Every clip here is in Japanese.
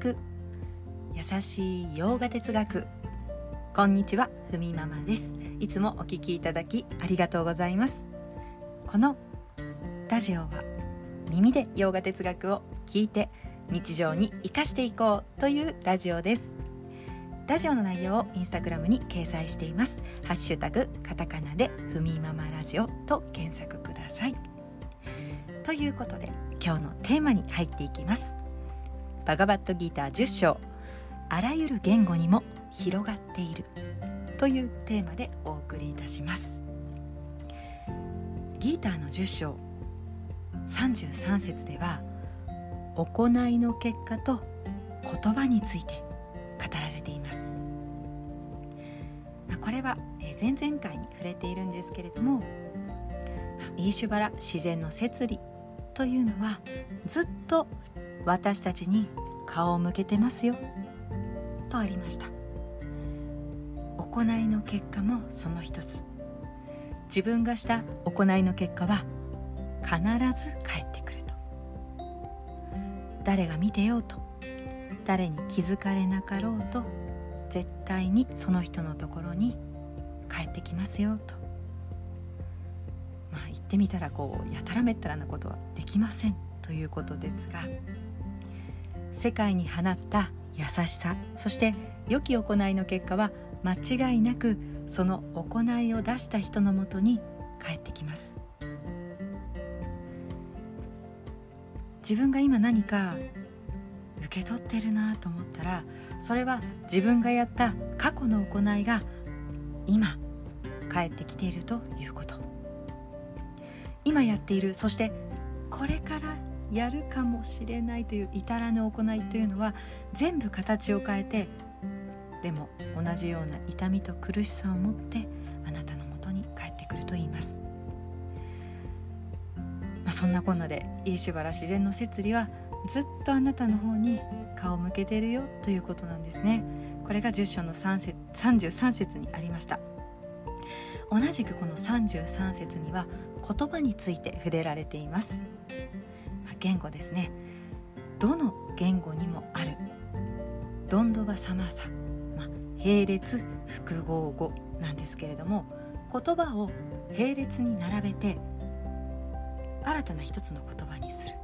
く優しい洋画哲学。こんにちはふみママです。いつもお聞きいただきありがとうございます。このラジオは耳で洋画哲学を聞いて日常に生かしていこうというラジオです。ラジオの内容をインスタグラムに掲載しています。ハッシュタグカタカナでふみママラジオと検索ください。ということで今日のテーマに入っていきます。バガバットギター10章。あらゆる言語にも広がっている。というテーマでお送りいたします。ギーターの10章。33節では行いの結果と言葉について語られています、まあ、これは前々回に触れているんですけれどもイーシュバラ自然の摂理というのはずっと私たちに顔を向けてますよ。とありました。行いの結果もその一つ。自分がした行いの結果は必ず返ってくると。誰が見てようと誰に気づかれなかろうと絶対にその人のところに帰ってきますよと。まあ言ってみたらこうやたらめったらなことはできませんということですが世界に放った優しさそして良き行いの結果は間違いなくその行いを出した人のもとに帰ってきます。自分が今何か受け取ってるなと思ったらそれは自分がやった過去の行いが今帰ってきているということ。今やっているそしてこれからやるかもしれないという至らぬ行いというのは全部形を変えてでも同じような痛みと苦しさを持ってあなたのもとに帰ってくると言います、まあ、そんなこんなでイーシュバラ自然の摂理はずっとあなたの方に顔を向けているよということなんですね。これが10章の3節33節にありました。同じくこの33節には言葉について触れられています。言語ですね。どの言語にもある。ドンドバサマーサ、まあ、並列複合語なんですけれども言葉を並列に並べて新たな一つの言葉にする、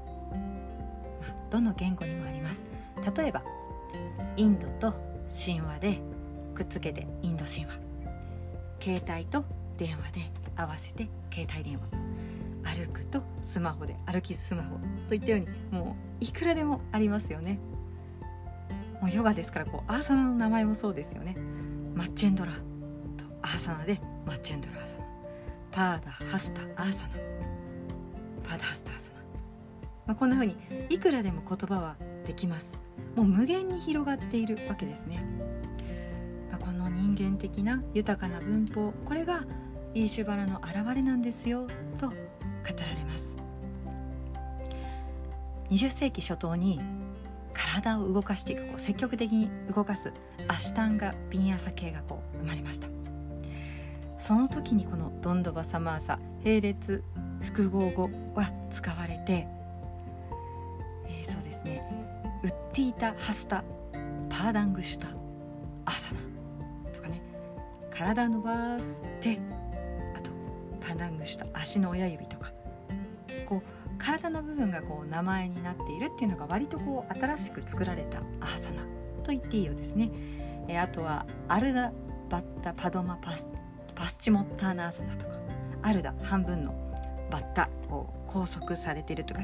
まあ、どの言語にもあります。例えばインドと神話でくっつけてインド神話。携帯と電話で合わせて携帯電話。歩くとスマホで歩きスマホといったようにもういくらでもありますよね。もうヨガですからこうアーサナの名前もそうですよね。マッチェンドラとアーサナでマッチェンドラアーサナ。パーダハスタアーサナ。パーダハスタアーサナ、まあ、こんな風にいくらでも言葉はできます。もう無限に広がっているわけですね、まあ、この人間的な豊かな文法これがイーシュバラの現れなんですよとられます。20世紀初頭に体を動かしていくこう積極的に動かすアシュタンガ・ビンヤサ系がこう生まれました。その時にこのドンドバサマーサ並列複合語は使われて、えー、そうですね。ウッティータ・ハスタ・パーダングシュタ・アサナとかね。体伸ばしてあとパーダングシュタ足の親指とか。こう体の部分がこう名前になっているっていうのが割とこう新しく作られたアーサナと言っていいようですね。えあとはアルダ・バッタ・パドマパス・パスチモッターナーサナとかアルダ半分のバッタこう拘束されているとか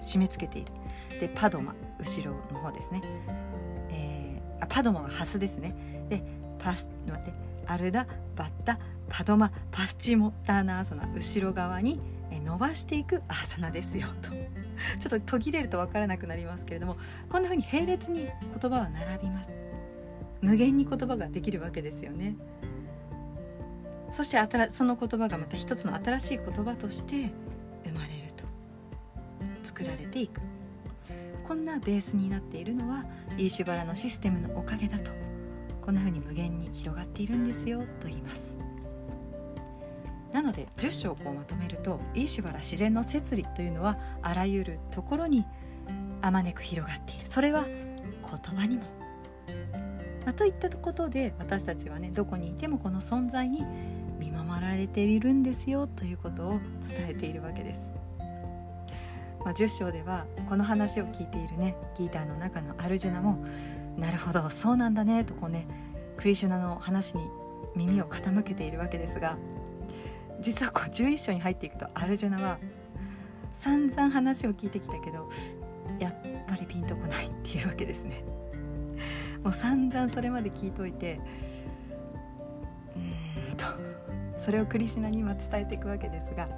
締め付けている。でパドマ後ろの方ですね、えー、あパドマはハスですね。でパス待ってアルダバッタパドマパスチモッターナーサナ後ろ側に伸ばしていくアーサナですよと。ちょっと途切れると分からなくなりますけれどもこんな風に並列に言葉は並びます。無限に言葉ができるわけですよね。そしてその言葉がまた一つの新しい言葉として生まれると。作られていく。こんなベースになっているのはイーシュバラのシステムのおかげだと。こんな風に無限に広がっているんですよと言います。なので10章をこうまとめるとイーシュバラ自然の摂理というのはあらゆるところにあまねく広がっているそれは言葉にも、まあ、といったことで私たちはねどこにいてもこの存在に見守られているんですよということを伝えているわけです。まあ、10章ではこの話を聞いているねギーターの中のアルジュナもなるほどそうなんだねとこうねクリシュナの話に耳を傾けているわけですが実はこう11章に入っていくとアルジュナは散々話を聞いてきたけどやっぱりピンとこないっていうわけですね。もう散々それまで聞いといてうんとそれをクリシュナに今伝えていくわけですが、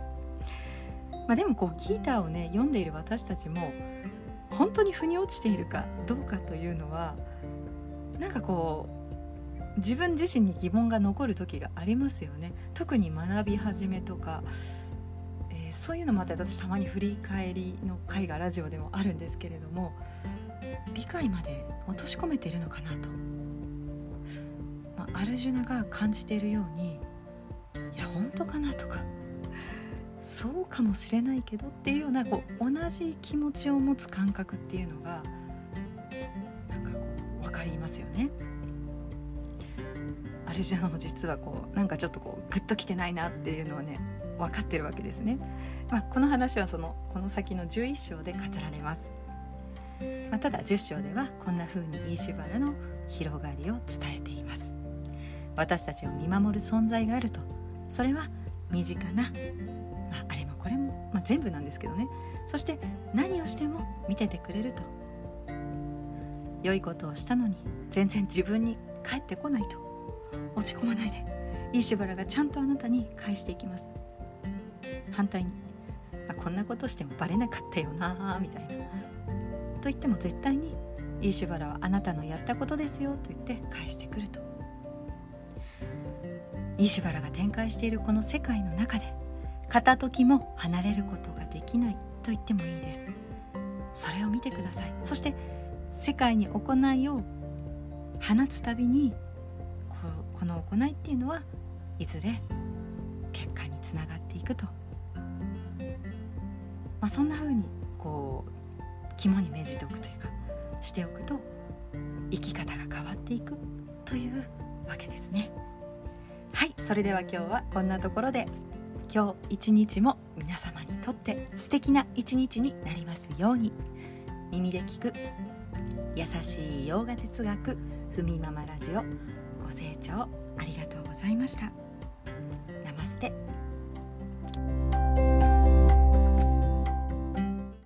まあ、でもこうギーターをね読んでいる私たちも本当に腑に落ちているかどうかというのはなんかこう自分自身に疑問が残る時がありますよね特に学び始めとか、えー、そういうのもあって私たまに振り返りの回がラジオでもあるんですけれども理解まで落とし込めているのかなと、まあ、アルジュナが感じているようにいや本当かなとかそうかもしれないけどっていうようなこう同じ気持ちを持つ感覚っていうのがなんかこう分かりますよね。アルジュナも実はこうなんかちょっとこうグッときてないなっていうのはね分かってるわけですね。まあ、この話はそのこの先の11章で語られます。まあ、ただ10章ではこんな風にイーシュバラの広がりを伝えています。私たちを見守る存在があると。それは身近な、まあ、あれもこれも、まあ、全部なんですけどね。そして何をしても見ててくれると。良いことをしたのに全然自分に返ってこないと。落ち込まないで。イーシュバラがちゃんとあなたに返していきます。反対に。あこんなことしてもバレなかったよなみたいな。と言っても絶対にイーシュバラはあなたのやったことですよと言って返してくると。イーシュバラが展開しているこの世界の中で片時も離れることができないと言ってもいいです。それを見てください。そして世界に行いを放つたびにこの行いっていうのはいずれ結果につながっていくと、まあ、そんな風にこう肝に銘じておくというかしておくと生き方が変わっていくというわけですね。はいそれでは今日はこんなところで今日一日も皆様にとって素敵な一日になりますように。耳で聞く優しい洋画哲学ふみママラジオ。ご清聴ありがとうございました。ナマステ。